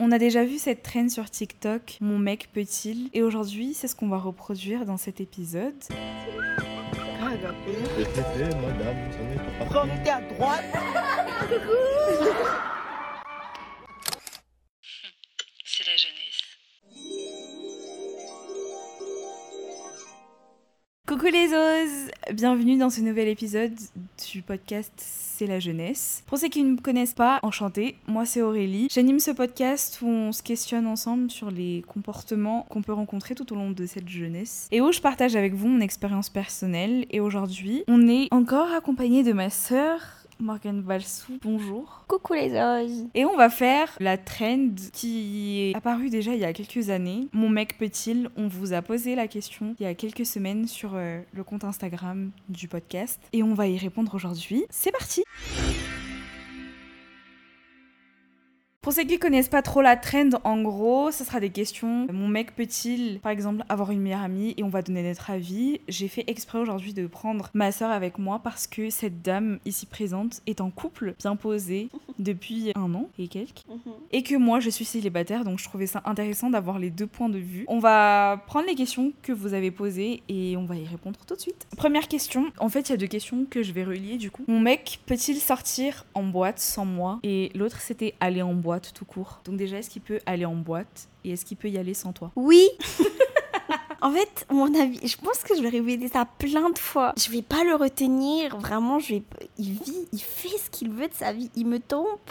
On a déjà vu cette traîne sur TikTok, mon mec peut-il? Et aujourd'hui, c'est ce qu'on va reproduire dans cet épisode. à droite? Coucou les os Bienvenue dans ce nouvel épisode du podcast C'est la jeunesse. Pour ceux qui ne me connaissent pas, enchantée, moi c'est Aurélie. J'anime ce podcast où on se questionne ensemble sur les comportements qu'on peut rencontrer tout au long de cette jeunesse et où je partage avec vous mon expérience personnelle. Et aujourd'hui, on est encore accompagné de ma sœur Morgane Valsou, bonjour. Coucou les os. Et on va faire la trend qui est apparue déjà il y a quelques années. Mon mec peut-il On vous a posé la question il y a quelques semaines sur euh, le compte Instagram du podcast et on va y répondre aujourd'hui. C'est parti Pour ceux qui connaissent pas trop la trend, en gros, ce sera des questions. Mon mec peut-il, par exemple, avoir une meilleure amie et on va donner notre avis? J'ai fait exprès aujourd'hui de prendre ma soeur avec moi parce que cette dame ici présente est en couple bien posé depuis un an et quelques. Et que moi, je suis célibataire, donc je trouvais ça intéressant d'avoir les deux points de vue. On va prendre les questions que vous avez posées et on va y répondre tout de suite. Première question. En fait, il y a deux questions que je vais relier du coup. Mon mec peut-il sortir en boîte sans moi? Et l'autre, c'était aller en boîte tout court. Donc déjà, est-ce qu'il peut aller en boîte et est-ce qu'il peut y aller sans toi? Oui. en fait, mon avis, je pense que je vais répéter ça plein de fois. Je vais pas le retenir. Vraiment, je vais. Il vit, il fait ce qu'il veut de sa vie. Il me trompe.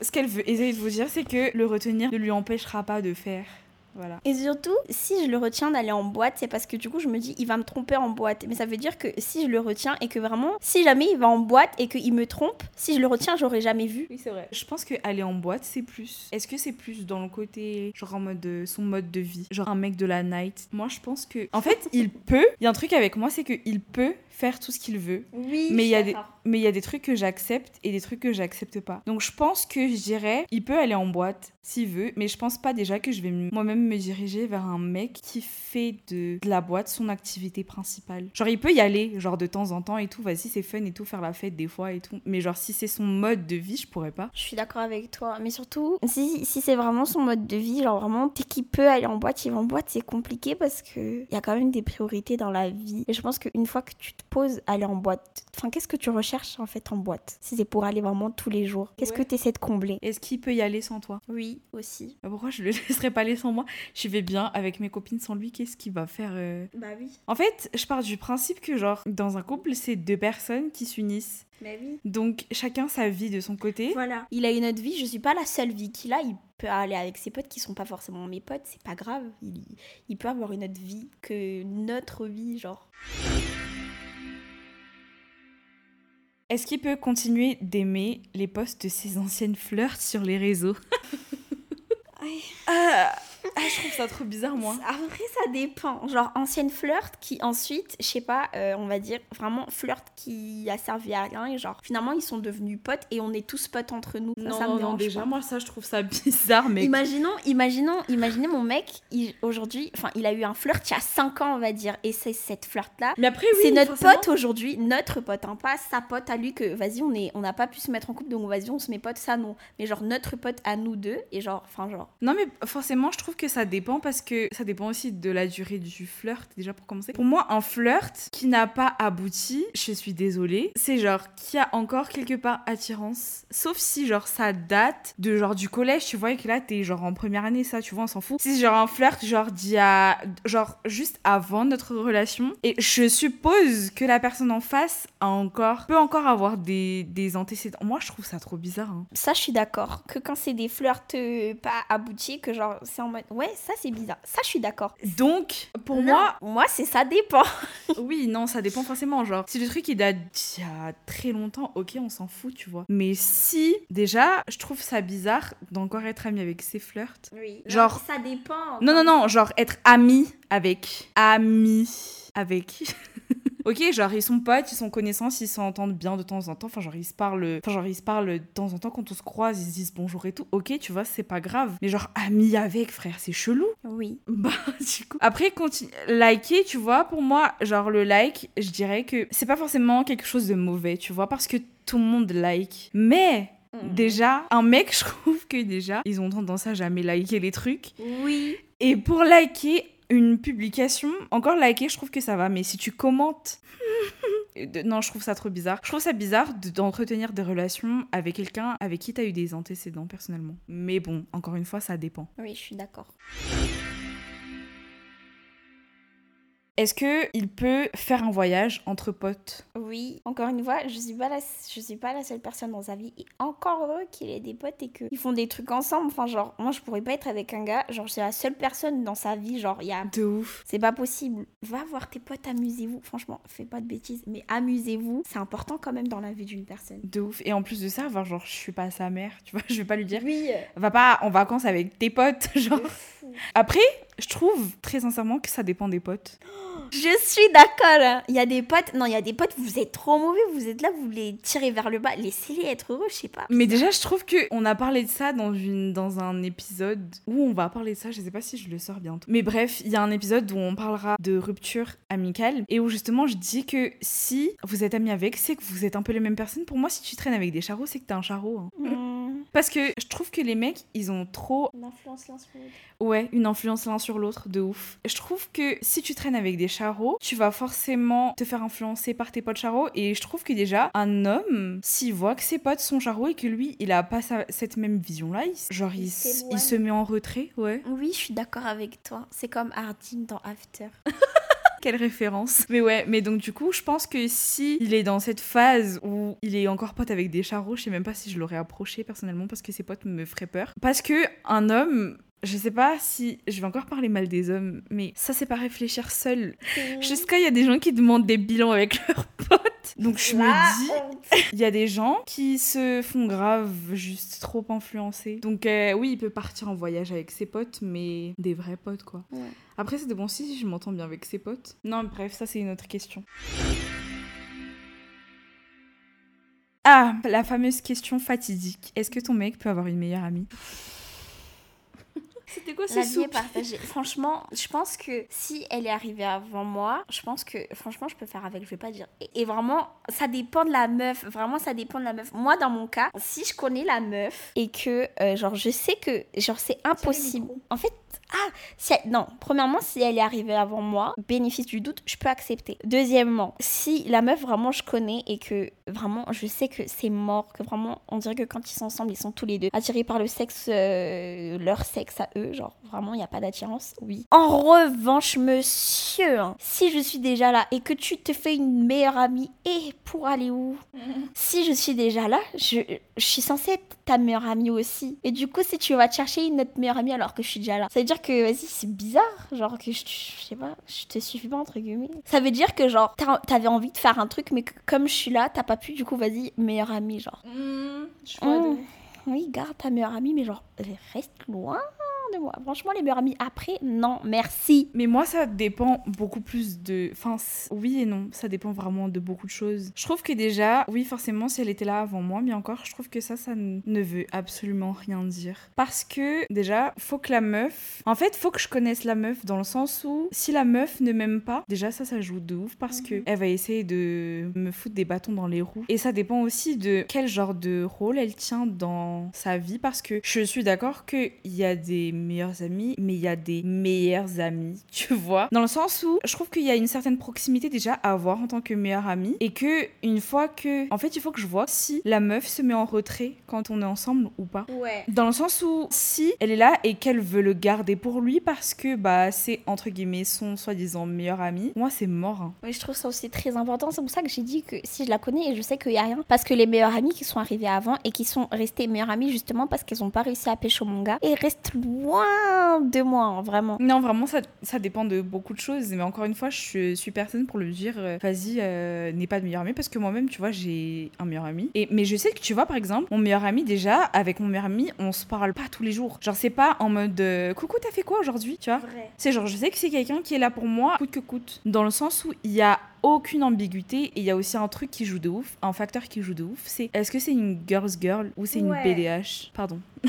Ce qu'elle veut essayer de vous dire, c'est que le retenir ne lui empêchera pas de faire. Voilà. Et surtout, si je le retiens d'aller en boîte, c'est parce que du coup, je me dis, il va me tromper en boîte. Mais ça veut dire que si je le retiens et que vraiment, si jamais il va en boîte et qu'il me trompe, si je le retiens, j'aurais jamais vu. Oui, c'est vrai. Je pense que aller en boîte, c'est plus. Est-ce que c'est plus dans le côté, genre en mode de son mode de vie, genre un mec de la night? Moi, je pense que. En fait, il peut. Il y a un truc avec moi, c'est qu'il peut faire tout ce qu'il veut. Oui, Mais il y a des mais il y a des trucs que j'accepte et des trucs que j'accepte pas. Donc je pense que je dirais il peut aller en boîte s'il veut, mais je pense pas déjà que je vais moi-même me diriger vers un mec qui fait de, de, la boîte son activité principale. Genre il peut y aller genre de temps en temps et tout, vas-y c'est fun et tout faire la fête des fois et tout, mais genre si c'est son mode de vie, je pourrais pas. Je suis d'accord avec toi, mais surtout si, si c'est vraiment son mode de vie, genre vraiment dès qu'il peut aller en boîte, il va en boîte, c'est compliqué parce que il y a quand même des priorités dans la vie et je pense qu'une fois que tu te poses aller en boîte, enfin qu'est-ce que tu recherches en fait en boîte? Si c'est pour aller vraiment tous les jours, qu'est-ce Ouais. que tu essaies de combler? Est-ce qu'il peut y aller sans toi? Oui, aussi. Bah, Pourquoi je le laisserais pas aller sans moi? Je vais bien avec mes copines sans lui, qu'est-ce qu'il va faire euh? Bah oui. En fait, je pars du principe que genre dans un couple, c'est deux personnes qui s'unissent. Bah oui. Donc chacun sa vie de son côté. Voilà. Il a une autre vie, je suis pas la seule vie qu'il a. Il peut aller avec ses potes qui sont pas forcément mes potes, c'est pas grave. Il, il peut avoir une autre vie que notre vie, genre. Est-ce qu'il peut continuer d'aimer les posts de ses anciennes flirts sur les réseaux? Ah, ah, je trouve ça trop bizarre moi. Après, ça dépend. Genre, ancienne flirt qui ensuite, je sais pas, euh, on va dire vraiment flirt qui a servi à rien. Et genre, finalement, ils sont devenus potes et on est tous potes entre nous. Ça, Non, ça me non, non, dérange déjà pas. moi ça je trouve ça bizarre mais Imaginons, imaginons, imaginez mon mec, il- aujourd'hui, enfin, il a eu un flirt il y a 5 ans, on va dire, et c'est cette flirt-là. mais après oui, c'est notre forcément. pote aujourd'hui, notre pote, hein, pas sa pote à lui que vas-y, on est, on n'a pas pu se mettre en couple, donc vas-y, on se met pote, ça non. Mais genre notre pote à nous deux, et genre, enfin genre. Non mais forcément je trouve que ça dépend parce que ça dépend aussi de la durée du flirt déjà pour commencer. Pour moi un flirt qui n'a pas abouti, je suis désolée, c'est genre qui a encore quelque part attirance, sauf si genre ça date de genre du collège, tu vois et que là t'es genre en première année ça, tu vois on s'en fout. Si genre un flirt genre d'il y a genre juste avant notre relation et je suppose que la personne en face a encore peut encore avoir des, des antécédents. Moi je trouve ça trop bizarre. hein. Ça, je suis d'accord. Que quand c'est des flirts euh, pas aboutis, que genre, c'est en mode, ouais, ça c'est bizarre. Ça, je suis d'accord. Donc pour Non, moi moi, c'est ça dépend. Oui, non, ça dépend forcément. Genre, si le truc il date d'il y a très longtemps, ok, on s'en fout, tu vois. Mais si, déjà, je trouve ça bizarre d'encore être ami avec ses flirts. Oui. Genre- ça dépend. Non, non, non, genre être ami avec. Ami avec. Ok, genre ils sont potes, ils sont connaissances, ils s'entendent bien de temps en temps. Enfin, genre ils se parlent, enfin genre ils se parlent de temps en temps quand on se croise, ils se disent bonjour et tout. Ok, tu vois, c'est pas grave. Mais genre amis avec, frère, c'est chelou. Oui. Bah, du coup. Après, continue. Liker, tu vois, pour moi, genre le like, je dirais que c'est pas forcément quelque chose de mauvais, tu vois, parce que tout le monde like. Mais Mhm. Déjà, un mec, je trouve que déjà, ils ont tendance à jamais liker les trucs. Oui. Et pour liker une publication, encore liker, je trouve que ça va. Mais si tu commentes. non, je trouve ça trop bizarre. Je trouve ça bizarre de- d'entretenir des relations avec quelqu'un avec qui t'as eu des antécédents personnellement. Mais bon, encore une fois, ça dépend. Oui, je suis d'accord. Est-ce que il peut faire un voyage entre potes? Oui, encore une fois, je suis pas la, je suis pas la seule personne dans sa vie. Et encore heureux qu'il ait des potes et qu'ils font des trucs ensemble. Enfin, genre, moi, je pourrais pas être avec un gars. Genre, suis la seule personne dans sa vie. Genre, il y a. De ouf. C'est pas possible. Va voir tes potes, amusez-vous. Franchement, fais pas de bêtises, mais amusez-vous. C'est important quand même dans la vie d'une personne. De ouf. Et en plus de ça, genre, genre, je suis pas sa mère, tu vois, je vais pas lui dire. Oui. Va pas en vacances avec tes potes, genre. Après, je trouve très sincèrement que ça dépend des potes. Je suis d'accord. hein. Il y a des potes. Non, il y a des potes, vous êtes trop mauvais. Vous êtes là, vous les tirez vers le bas. Laissez-les être heureux, je sais pas. Mais déjà, je trouve que on a parlé de ça dans, une, dans un épisode où on va parler de ça. Je sais pas si je le sors bientôt. Mais bref, il y a un épisode où on parlera de rupture amicale et où justement je dis que si vous êtes amis avec, c'est que vous êtes un peu les mêmes personnes. Pour moi, si tu traînes avec des charros, c'est que t'es un charreau. hein. Hmm. Parce que je trouve que les mecs, ils ont trop, L'influence l'un sur l'autre. Ouais, une influence l'un sur l'autre de ouf. Je trouve que si tu traînes avec des charros, tu vas forcément te faire influencer par tes potes charros. Et je trouve que déjà, un homme, s'il voit que ses potes sont charros et que lui, il a pas sa- cette même vision-là, il, genre, il se met en retrait, ouais. Oui, je suis d'accord avec toi. C'est comme Hardin dans After. Quelle référence. Mais ouais, mais donc du coup, je pense que si il est dans cette phase où il est encore pote avec des charros, je sais même pas si je l'aurais approché personnellement parce que ses potes me feraient peur. Parce que un homme, je sais pas si je vais encore parler mal des hommes, mais ça c'est pas réfléchir seul. Jusqu'à il y a des gens qui demandent des bilans avec leurs potes. Donc je me dis, il y a des gens qui se font grave juste trop influencer. Donc euh, oui, il peut partir en voyage avec ses potes, mais des vrais potes quoi. Ouais. Après, c'est bon si je m'entends bien avec ses potes. Non, bref, ça c'est une autre question. Ah, la fameuse question fatidique. Est-ce que ton mec peut avoir une meilleure amie? C'était quoi La ce vie est partagée. Franchement, je pense que si elle est arrivée avant moi, je pense que franchement, je peux faire avec. Je vais pas dire. Et, et vraiment, ça dépend de la meuf. Vraiment, ça dépend de la meuf. Moi, dans mon cas, si je connais la meuf et que, euh, genre, je sais que, genre, c'est impossible. En fait, ah, si elle- non. Premièrement, si elle est arrivée avant moi, bénéfice du doute, je peux accepter. Deuxièmement, si la meuf vraiment je connais et que vraiment je sais que c'est mort, que vraiment on dirait que quand ils sont ensemble, ils sont tous les deux attirés par le sexe, euh, leur sexe à eux, genre vraiment il n'y a pas d'attirance, oui. En revanche, monsieur, hein, si je suis déjà là et que tu te fais une meilleure amie, et pour aller où? Si je suis déjà là, je, je suis censée être ta meilleure amie aussi. Et du coup, si tu vas te chercher une autre meilleure amie alors que je suis déjà là, ça veut dire que, vas-y, c'est bizarre. Genre que je, je sais pas, je te suffis pas, entre guillemets. Ça veut dire que, genre, t'avais envie de faire un truc, mais que comme je suis là, t'as pas pu, du coup, vas-y, meilleure amie, genre. Mmh. Oui, garde ta meilleure amie, mais genre, reste loin de moi. Franchement, les meilleures amies après, non, merci. Mais moi, ça dépend beaucoup plus de. Enfin, oui et non, ça dépend vraiment de beaucoup de choses. Je trouve que déjà, oui, forcément, si elle était là avant moi, mais encore, je trouve que ça, ça ne veut absolument rien dire. Parce que déjà, faut que la meuf. En fait, faut que je connaisse la meuf dans le sens où si la meuf ne m'aime pas, déjà, ça, ça joue de ouf parce que elle va essayer de me foutre des bâtons dans les roues. Et ça dépend aussi de quel genre de rôle elle tient dans sa vie parce que je suis d'accord qu'il y a des meilleurs amis, mais il y a des meilleurs amis, tu vois. Dans le sens où je trouve qu'il y a une certaine proximité déjà à avoir en tant que meilleure amie et que une fois que. En fait, il faut que je vois si la meuf se met en retrait quand on est ensemble ou pas. Ouais. Dans le sens où si elle est là et qu'elle veut le garder pour lui parce que bah c'est entre guillemets son soi-disant meilleur ami, moi c'est mort. hein. Oui, je trouve ça aussi très important. C'est pour ça que j'ai dit que si je la connais et je sais qu'il y a rien. Parce que les meilleures amies qui sont arrivées avant et qui sont restées meilleures amies justement parce qu'elles ont pas réussi à pêcher mon gars et restent loin de moi, hein, vraiment. Non, vraiment, ça, ça dépend de beaucoup de choses. Mais encore une fois, je suis personne pour le dire, euh, vas-y, euh, n'aie pas de meilleur ami. Parce que moi-même, tu vois, j'ai un meilleur ami. Et, mais je sais que, tu vois, par exemple, mon meilleur ami, déjà, avec mon meilleur ami, on se parle pas tous les jours. Genre, c'est pas en mode euh, coucou, t'as fait quoi aujourd'hui? Tu vois. C'est genre, je sais que c'est quelqu'un qui est là pour moi, coûte que coûte. Dans le sens où il y a aucune ambiguïté. Et il y a aussi un truc qui joue de ouf, un facteur qui joue de ouf, c'est est-ce que c'est une girl's girl ou c'est Ouais. une BDH Pardon.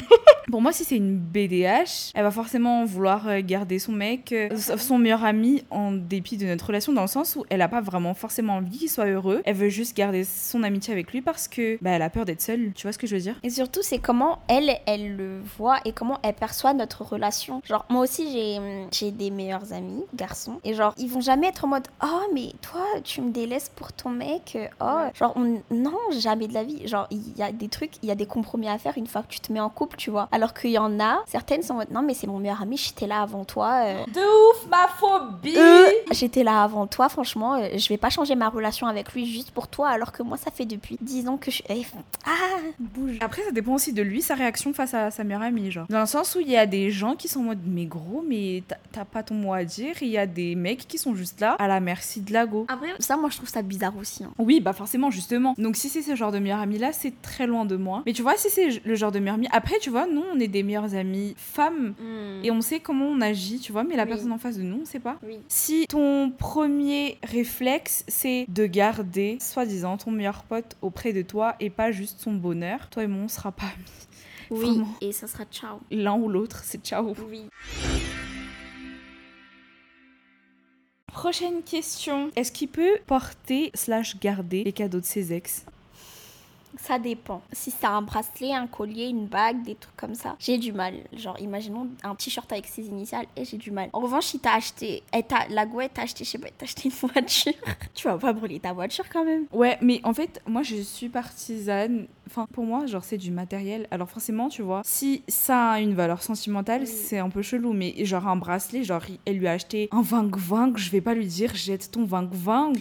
Pour moi, si c'est une BDH, elle va forcément vouloir euh, garder son mec, euh, son meilleur ami, en dépit de notre relation, dans le sens où elle a pas vraiment forcément envie qu'il soit heureux. Elle veut juste garder son amitié avec lui parce que bah, elle a peur d'être seule. Tu vois ce que je veux dire? Et surtout, c'est comment elle, elle le voit et comment elle perçoit notre relation. Genre, moi aussi, j'ai j'ai des meilleurs amis, garçons. Et genre, ils vont jamais être en mode Oh, mais toi, tu me délaisses pour ton mec. euh, Oh, genre, on... non, jamais de la vie. Genre, il y a des trucs, il y a des compromis à faire une fois que tu te mets en couple, tu vois. Alors qu'il y en a, certaines sont en mode Non, mais c'est mon meilleur ami, j'étais là avant toi. euh, De ouf, ma phobie euh, J'étais là avant toi, franchement, euh, je vais pas changer ma relation avec lui juste pour toi, alors que moi, ça fait depuis 10 ans que je. Eh, Ah, bouge. Après, ça dépend aussi de lui, sa réaction face à sa meilleure amie, genre. Dans le sens où il y a des gens qui sont en mode, mais gros, mais t'as- pas ton mot à dire. Il y a des mecs qui sont juste là, à la merci de la go. Après, ça, moi, je trouve ça bizarre aussi. hein. Oui, bah forcément, justement. Donc si c'est ce genre de meilleur ami là, c'est très loin de moi. Mais tu vois, si c'est le genre de meilleur ami, après, tu vois, nous, on est des meilleures amies femmes. Et on sait comment on agit, tu vois, mais la Oui. personne en face de nous, on sait pas. Oui. Si ton premier réflexe, c'est de garder, soi-disant, ton meilleur pote auprès de toi et pas juste son bonheur, toi et moi, on sera pas amis. Oui, Vraiment. et ça sera ciao. L'un ou l'autre, c'est ciao. Oui. Prochaine question. Est-ce qu'il peut porter slash garder les cadeaux de ses ex? Ça dépend. Si c'est un bracelet, un collier, une bague, des trucs comme ça, j'ai du mal. Genre, imaginons un t-shirt avec ses initiales et j'ai du mal. En revanche, si t'as acheté, elle t'a- la go, elle t'a acheté, je sais pas, elle t'a acheté une voiture, tu vas pas brûler ta voiture quand même. Ouais, mais en fait, moi je suis partisane. Enfin, pour moi, genre, c'est du matériel. Alors, forcément, tu vois, si ça a une valeur sentimentale, Oui. c'est un peu chelou. Mais genre, un bracelet, genre, elle lui a acheté un vang-vang, je vais pas lui dire jette ton vang-vang.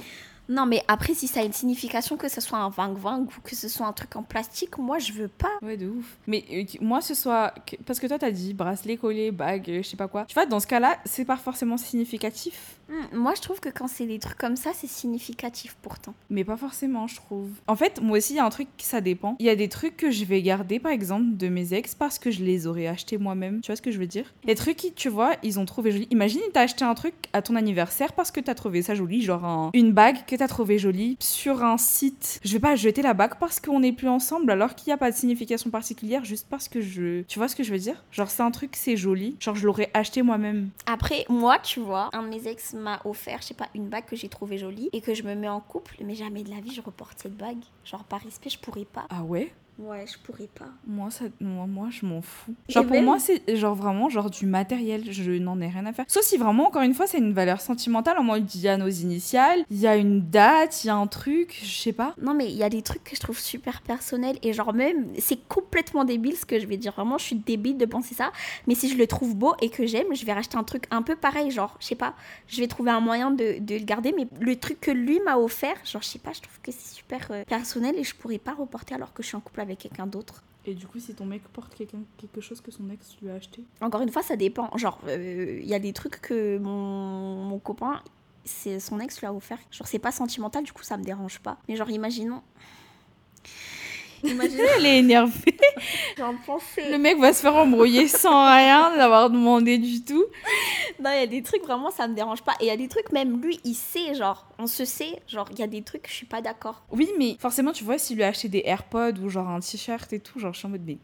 Non, mais après, si ça a une signification, que ce soit un vang-vang ou que ce soit un truc en plastique, moi, je veux pas. Ouais, de ouf. Mais euh, moi, ce soit. Parce que toi, t'as dit bracelet, collier, bague, euh, je sais pas quoi. Tu vois, dans ce cas-là, c'est pas forcément significatif. Hmm, moi, je trouve que quand c'est des trucs comme ça, c'est significatif pourtant. Mais pas forcément, je trouve. En fait, moi aussi, il y a un truc, ça dépend. Il y a des trucs que je vais garder, par exemple, de mes ex parce que je les aurais achetés moi-même. Tu vois ce que je veux dire? Les trucs qui, tu vois, ils ont trouvé joli. Imagine, t'as acheté un truc à ton anniversaire parce que t'as trouvé ça joli, genre un- une bague que t'as trouvé jolie sur un site. Je vais pas jeter la bague parce qu'on n'est plus ensemble alors qu'il n'y a pas de signification particulière, juste parce que je. Tu vois ce que je veux dire? Genre, c'est un truc, c'est joli. Genre, je l'aurais acheté moi-même. Après, moi, tu vois, un de mes ex m'a offert, je sais pas, une bague que j'ai trouvée jolie et que je me mets en couple, mais jamais de la vie je reporte cette bague. Genre, par respect, je pourrais pas. Ah ouais? Ouais, je pourrais pas. Moi, ça, moi, moi, je m'en fous. Et Genre, pour même- moi, c'est genre vraiment genre du matériel. Je n'en ai rien à faire. Sauf si vraiment, encore une fois, c'est une valeur sentimentale. En mode, il y a nos initiales, il y a une date, il y a un truc, je sais pas. Non, mais il y a des trucs que je trouve super personnels et genre même, c'est complètement débile ce que je vais dire. Vraiment, je suis débile de penser ça. Mais si je le trouve beau et que j'aime, je vais racheter un truc un peu pareil. Genre, je sais pas, je vais trouver un moyen de, de le garder. Mais le truc que lui m'a offert, genre, je sais pas, je trouve que c'est super euh, personnel et je pourrais pas reporter alors que je suis en couple avec quelqu'un d'autre. Et du coup, si ton mec porte quelqu'un quelque chose que son ex lui a acheté? Encore une fois, ça dépend. Genre, euh, il y a des trucs que mon, mon copain, c'est son ex lui a offert. Genre, c'est pas sentimental, du coup, ça me dérange pas. Mais genre, imaginons. Imaginons. Elle est énervée. J'en pensais. Le mec va se faire embrouiller sans rien d'avoir demandé du tout. Non, il y a des trucs vraiment, ça me dérange pas. Et il y a des trucs, même lui, il sait, genre, on se sait, genre, il y a des trucs, je suis pas d'accord. Oui, mais forcément, tu vois, s'il lui a acheté des AirPods ou genre un t-shirt et tout, genre, je suis en mode, mais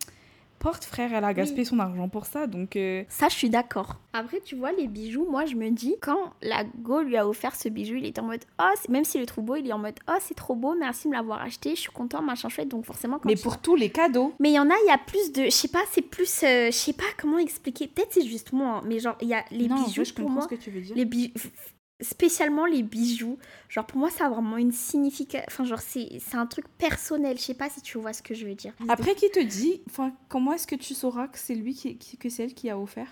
porte, frère, elle a gaspillé son argent pour ça, donc. euh, Ça, je suis d'accord. Après, tu vois, les bijoux, moi, je me dis, quand la go lui a offert ce bijou, il était en mode, oh, c'est- même s'il le trouve beau, il est en mode, oh, c'est trop beau, merci de me l'avoir acheté, je suis content, machin chouette. Donc, forcément, quand Mais pour tous les cadeaux. Mais il y en a, il y a plus de. Je sais pas, c'est plus. euh, je sais pas comment expliquer. Peut-être c'est juste moi, hein, mais genre, il y a les non, en bijoux vrai, je pour comprends moi. ce que tu veux dire. Les bijoux. Spécialement les bijoux. Genre, pour moi, ça a vraiment une signification. Enfin, genre, c'est un truc personnel. Je sais pas si tu vois ce que je veux dire. Après, qui te dit, enfin, comment est-ce que tu sauras que c'est lui qui- que c'est elle qui a offert?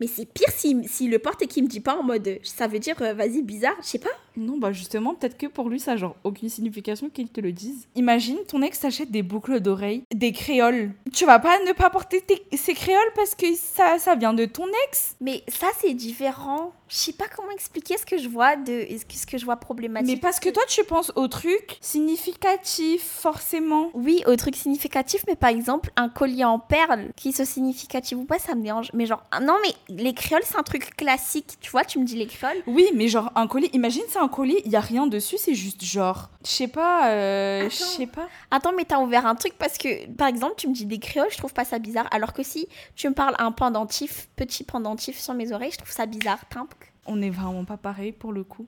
Mais c'est pire s'il s'il le porte et qu'il me dit pas en mode. Ça veut dire, euh, vas-y, bizarre. Je sais pas. Non, bah justement, peut-être que pour lui, ça a genre aucune signification qu'il te le dise. Imagine, ton ex t'achète des boucles d'oreilles, des créoles. Tu vas pas ne pas porter tes- ces créoles parce que ça, ça vient de ton ex? Mais ça, c'est différent. Je sais pas comment expliquer ce que je vois de. Ce que je vois problématique. Mais parce que toi, tu penses au truc significatif, forcément. Oui, au truc significatif, mais par exemple, un collier en perles, qu'il soit significatif ou pas, ça me dérange. Mais genre, non, mais les créoles, c'est un truc classique. Tu vois, tu me dis les créoles. Oui, mais genre un colis, imagine c'est un colis, il y a rien dessus, c'est juste genre, je sais pas, euh, je sais pas. Attends, mais t'as ouvert un truc parce que, par exemple, tu me dis des créoles, je trouve pas ça bizarre. Alors que si tu me parles un pendentif, petit pendentif sur mes oreilles, je trouve ça bizarre. Timbre. On est vraiment pas pareil pour le coup.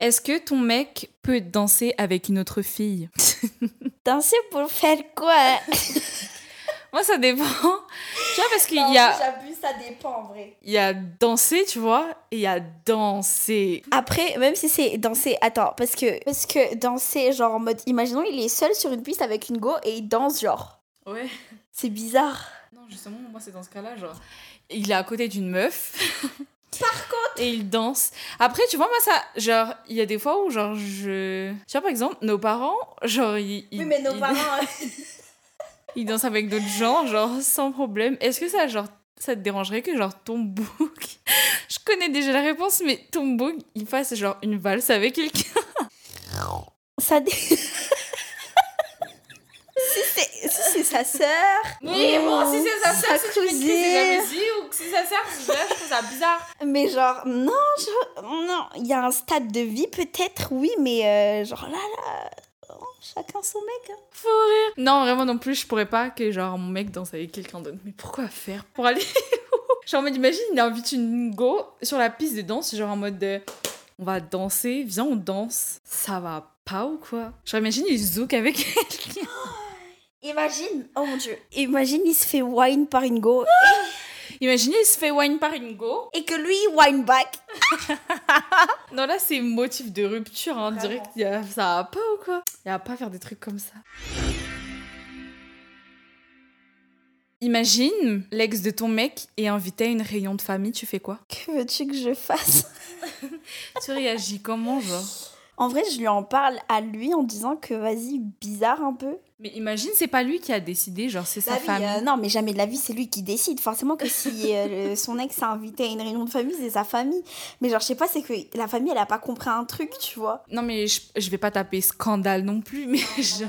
Est-ce que ton mec peut danser avec une autre fille? Danser pour faire quoi? Moi, ça dépend. tu vois, parce qu'il y a, J'abuse, ça dépend en vrai. il y a danser, tu vois, et il y a danser. Après, même si c'est danser, attends, parce que, parce que danser, genre en mode, imaginons, il est seul sur une piste avec une go et il danse, genre. Ouais. C'est bizarre. Non, justement, moi, c'est dans ce cas-là, genre. Il est à côté d'une meuf. Par contre. Et il danse. Après, tu vois, moi, ça. Genre, il y a des fois où, genre, je. Tu vois, par exemple, nos parents, genre, ils. ils- ils- Ils dansent avec d'autres gens, genre, sans problème. Est-ce que ça, genre. Ça te dérangerait que genre ton bouc, je connais déjà la réponse, mais ton bouc, il fasse genre une valse avec quelqu'un? Ça. dé- si c'est si c'est sa sœur. Oui, bon, si c'est sa sœur, dis que c'est dit, ou que c'est sa sœur, je trouve ça bizarre. Mais genre, non, je- non, il y a un stade de vie peut-être, oui, mais euh, genre là, là, chacun son mec. hein. Faut rire. Non, vraiment non plus, je pourrais pas que genre mon mec danse avec quelqu'un d'autre. Mais pourquoi faire Pour aller où? Genre en mode, imagine, il invite une go sur la piste de danse, genre en mode de, on va danser, viens on danse. Ça va pas ou quoi? Genre imagine, il zouk avec quelqu'un. Imagine, oh mon dieu, imagine il se fait wine par une go Imagine, il se fait wine par une go. et que lui wine back. Non, là, c'est motif de rupture, hein. Direct, y a- ça va pas ou quoi? Il va pas faire des trucs comme ça. Imagine, l'ex de ton mec est invité à une réunion de famille, tu fais quoi? Que veux-tu que je fasse? Tu réagis comment, genre? En vrai, je lui en parle à lui en disant que vas-y, bizarre un peu. Mais imagine, c'est pas lui qui a décidé, genre c'est sa vie, famille. euh, non, mais jamais de la vie, c'est lui qui décide. Forcément que si euh, le- son ex a invité à une réunion de famille, c'est sa famille. Mais genre, je sais pas, c'est que la famille, elle a pas compris un truc, tu vois. Non, mais je, je vais pas taper scandale non plus, mais genre.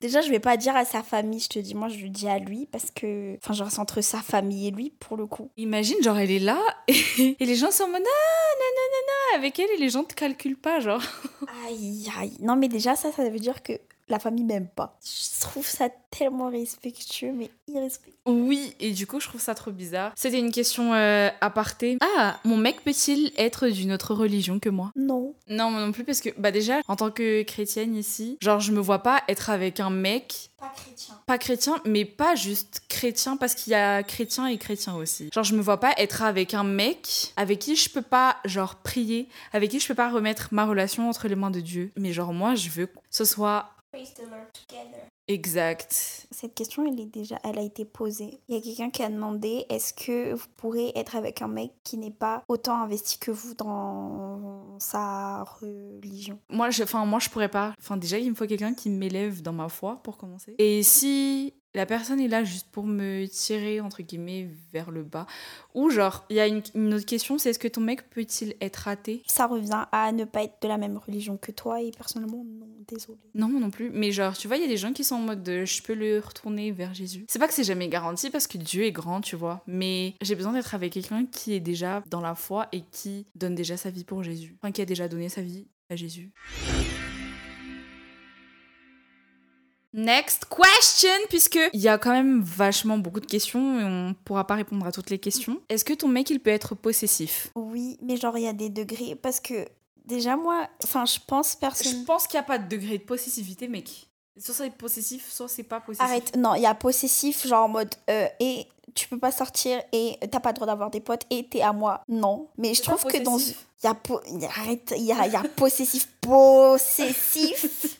Déjà, je vais pas dire à sa famille, je te dis, moi, je lui dis à lui parce que. Enfin, genre, c'est entre sa famille et lui pour le coup. Imagine, genre, elle est là et, et les gens sont en mode ah, non, non, non, non, avec elle et les gens te calculent pas, genre. Aïe, aïe. Non, mais déjà, ça, ça veut dire que la famille m'aime pas. Je trouve ça tellement respectueux, mais irrespectueux. Oui, et du coup, je trouve ça trop bizarre. C'était une question euh, aparté. Ah, mon mec peut-il être d'une autre religion que moi? Non. Non, moi non plus, parce que, bah, déjà, en tant que chrétienne ici, genre, je me vois pas être avec un mec Pas chrétien. pas chrétien, mais pas juste chrétien, parce qu'il y a chrétien et chrétien aussi. Genre, je me vois pas être avec un mec avec qui je peux pas, genre, prier, avec qui je peux pas remettre ma relation entre les mains de Dieu. Mais genre, moi, je veux que ce soit Together. exact. Cette question, elle, est déjà, elle a été posée. Il y a quelqu'un qui a demandé est-ce que vous pourrez être avec un mec qui n'est pas autant investi que vous dans sa religion? Moi, je, enfin, moi, je pourrais pas. Enfin, déjà, il me faut quelqu'un qui m'élève dans ma foi pour commencer. Et si la personne est là juste pour me tirer, entre guillemets, vers le bas, ou genre, il y a une, une autre question, c'est est-ce que ton mec peut-il être athée Ça revient à ne pas être de la même religion que toi et personnellement, non, désolé. Non, non plus. Mais genre, tu vois, il y a des gens qui sont en mode de, je peux le retourner vers Jésus. C'est pas que c'est jamais garanti parce que Dieu est grand, tu vois. Mais j'ai besoin d'être avec quelqu'un qui est déjà dans la foi et qui donne déjà sa vie pour Jésus. Enfin, qui a déjà donné sa vie à Jésus. Next question, puisque il y a quand même vachement beaucoup de questions et on pourra pas répondre à toutes les questions. Est-ce que ton mec il peut être possessif? Oui, mais genre, il y a des degrés parce que déjà, moi, enfin, je pense Je personnellement. pense qu'il n'y a pas de degré de possessivité, mec. Soit c'est possessif, soit c'est pas possessif. Arrête, non, il y a possessif, genre en mode euh, et tu peux pas sortir et t'as pas le droit d'avoir des potes et t'es à moi. Non, mais je trouve que dans. y a, po- il y a- arrête, il y a, il y a possessif, possessif.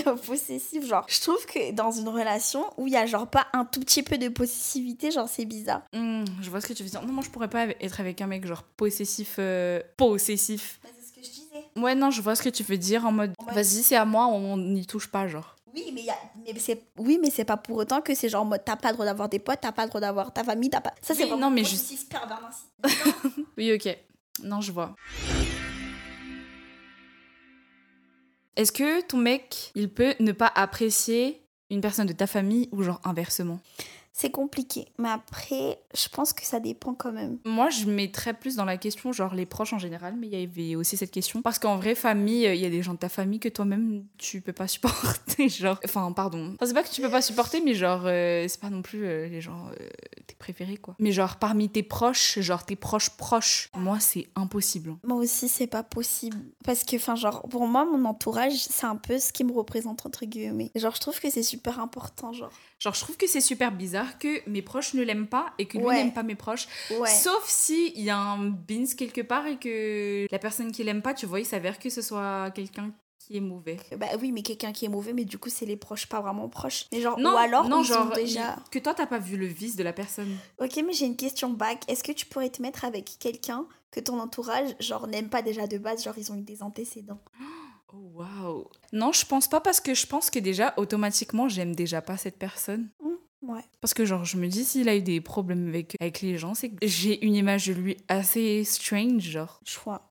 Possessif, genre. Je trouve que dans une relation où il y a genre pas un tout petit peu de possessivité, genre c'est bizarre. Hmm, je vois ce que tu veux dire. Non, moi je pourrais pas être avec un mec genre possessif, euh, possessif. c'est ce que je disais. Ouais, non, je vois ce que tu veux dire en mode, En mode- vas-y, c'est à moi, on n'y touche pas, genre. Oui, mais, y a, mais c'est oui, mais c'est pas pour autant que c'est genre en mode t'as pas le droit d'avoir des potes, t'as pas le droit d'avoir ta famille, t'as pas. Ça c'est Oui, vraiment non, mais pervers narcissique. Oui, ok. Non, je vois. Est-ce que ton mec, il peut ne pas apprécier une personne de ta famille ou genre inversement? C'est compliqué. Mais après, je pense que ça dépend quand même. Moi, je mettrais plus dans la question, genre les proches en général, mais il y avait aussi cette question. Parce qu'en vrai, famille, il y a des gens de ta famille que toi-même, tu peux pas supporter. Genre, enfin, pardon. Enfin, c'est pas que tu peux pas supporter, mais genre, euh, c'est pas non plus euh, les gens euh, tes préférés, quoi. Mais genre, parmi tes proches, genre tes proches proches, moi, c'est impossible. Moi aussi, c'est pas possible. Parce que, enfin, genre, pour moi, mon entourage, c'est un peu ce qui me représente, entre guillemets. Genre, je trouve que c'est super important, genre. Genre, je trouve que c'est super bizarre que mes proches ne l'aiment pas et que lui Ouais. n'aime pas mes proches. Ouais. Sauf si il y a un bins quelque part et que la personne qui l'aime pas, tu vois, il s'avère que ce soit quelqu'un qui est mauvais. Bah oui, mais quelqu'un qui est mauvais, mais du coup, c'est les proches pas vraiment proches. Mais genre, Non, ou alors, non, ils genre ont déjà. que toi t'as pas vu le vice de la personne. Ok, mais j'ai une question back. Est-ce que tu pourrais te mettre avec quelqu'un que ton entourage, genre, n'aime pas déjà de base, genre, ils ont eu des antécédents? Oh waouh. Non, je pense pas parce que je pense que déjà automatiquement j'aime déjà pas cette personne. Ouais. Parce que genre je me dis s'il a eu des problèmes avec, avec les gens, c'est que j'ai une image de lui assez strange genre. Choix.